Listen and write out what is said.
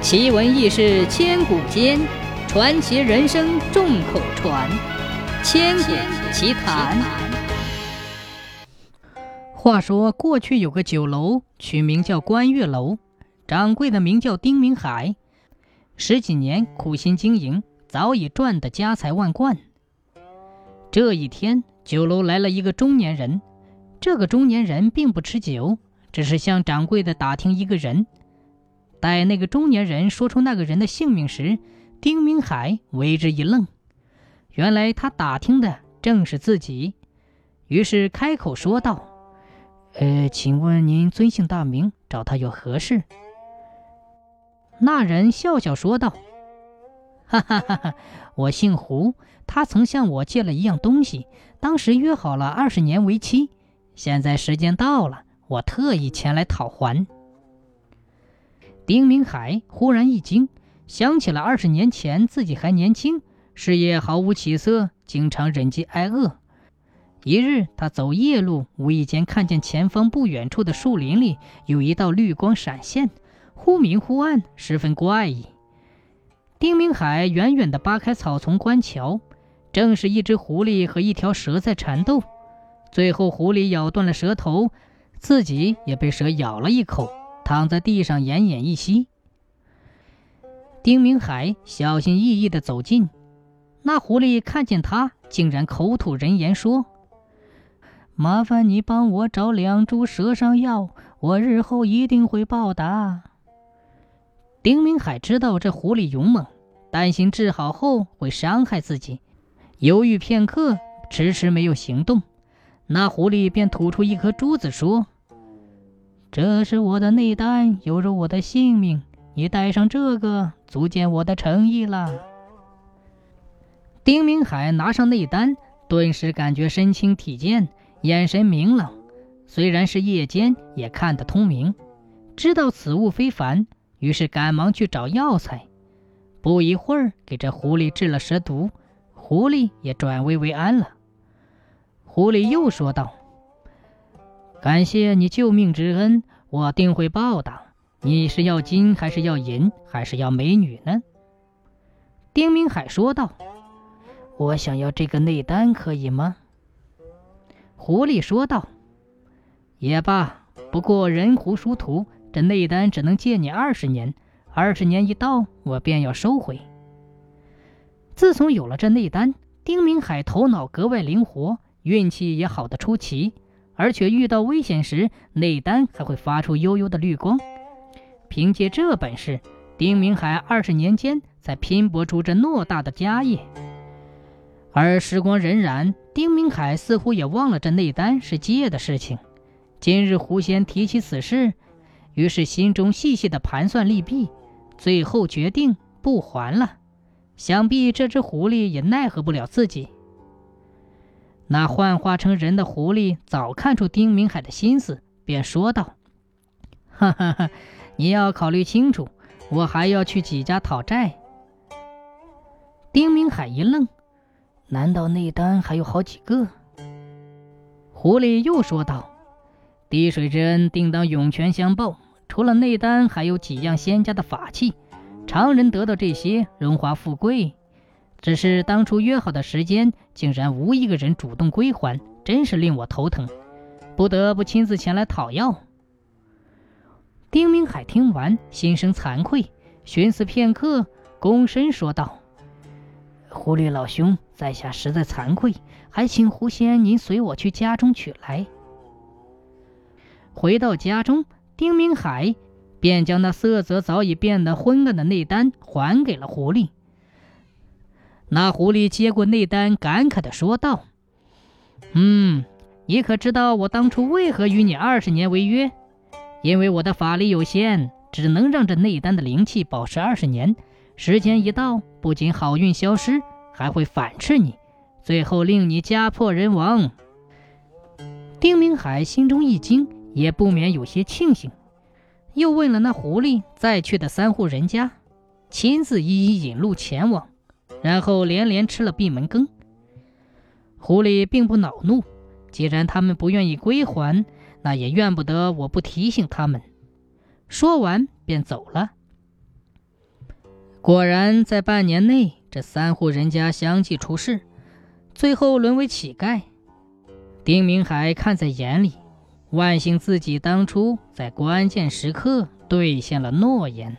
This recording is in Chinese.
奇闻异事千古间，传奇人生众口传。千古奇谈。话说过去有个酒楼，取名叫观月楼，掌柜的名叫丁明海。十几年苦心经营，早已赚得家财万贯。这一天，酒楼来了一个中年人。这个中年人并不吃酒，只是向掌柜的打听一个人。待那个中年人说出那个人的姓名时，丁明海为之一愣。原来他打听的正是自己，于是开口说道：“呃，请问您尊姓大名？找他有何事？”那人笑笑说道：“哈哈哈哈，我姓胡，他曾向我借了一样东西，当时约好了二十年为期，现在时间到了，我特意前来讨还。”丁明海忽然一惊，想起了二十年前自己还年轻，事业毫无起色，经常忍饥挨饿。一日，他走夜路，无意间看见前方不远处的树林里有一道绿光闪现，忽明忽暗，十分怪异。丁明海远远地扒开草丛观瞧，正是一只狐狸和一条蛇在缠斗，最后狐狸咬断了蛇头，自己也被蛇咬了一口。躺在地上奄奄一息。丁明海小心翼翼地走近，那狐狸看见他，竟然口吐人言说：“麻烦你帮我找两株蛇伤药，我日后一定会报答。”丁明海知道这狐狸勇猛，担心治好后会伤害自己，犹豫片刻，迟迟没有行动。那狐狸便吐出一颗珠子说。这是我的内丹，犹如我的性命。你带上这个，足见我的诚意了。丁明海拿上内丹，顿时感觉身轻体健，眼神明朗。虽然是夜间，也看得通明，知道此物非凡，于是赶忙去找药材。不一会儿，给这狐狸治了蛇毒，狐狸也转危为安了。狐狸又说道。感谢你救命之恩，我定会报答。你是要金还是要银，还是要美女呢？丁明海说道：“我想要这个内丹，可以吗？”狐狸说道：“也罢，不过人狐殊途，这内丹只能借你二十年。二十年一到，我便要收回。”自从有了这内丹，丁明海头脑格外灵活，运气也好得出奇。而且遇到危险时，内丹还会发出幽幽的绿光。凭借这本事，丁明海二十年间才拼搏出这偌大的家业。而时光荏苒，丁明海似乎也忘了这内丹是借的事情。今日狐仙提起此事，于是心中细细的盘算利弊，最后决定不还了。想必这只狐狸也奈何不了自己。那幻化成人的狐狸早看出丁明海的心思，便说道：“哈哈哈，你要考虑清楚，我还要去几家讨债。”丁明海一愣：“难道内丹还有好几个？”狐狸又说道：“滴水之恩，定当涌泉相报。除了内丹，还有几样仙家的法器，常人得到这些，荣华富贵。”只是当初约好的时间，竟然无一个人主动归还，真是令我头疼，不得不亲自前来讨要。丁明海听完，心生惭愧，寻思片刻，躬身说道：“狐狸老兄，在下实在惭愧，还请狐仙您随我去家中取来。”回到家中，丁明海便将那色泽早已变得昏暗的内丹还给了狐狸。那狐狸接过内丹，感慨地说道：“嗯，你可知道我当初为何与你二十年为约？因为我的法力有限，只能让这内丹的灵气保持二十年。时间一到，不仅好运消失，还会反噬你，最后令你家破人亡。”丁明海心中一惊，也不免有些庆幸，又问了那狐狸再去的三户人家，亲自一一引路前往。然后连连吃了闭门羹。狐狸并不恼怒，既然他们不愿意归还，那也怨不得我不提醒他们。说完便走了。果然，在半年内，这三户人家相继出事，最后沦为乞丐。丁明海看在眼里，万幸自己当初在关键时刻兑现了诺言。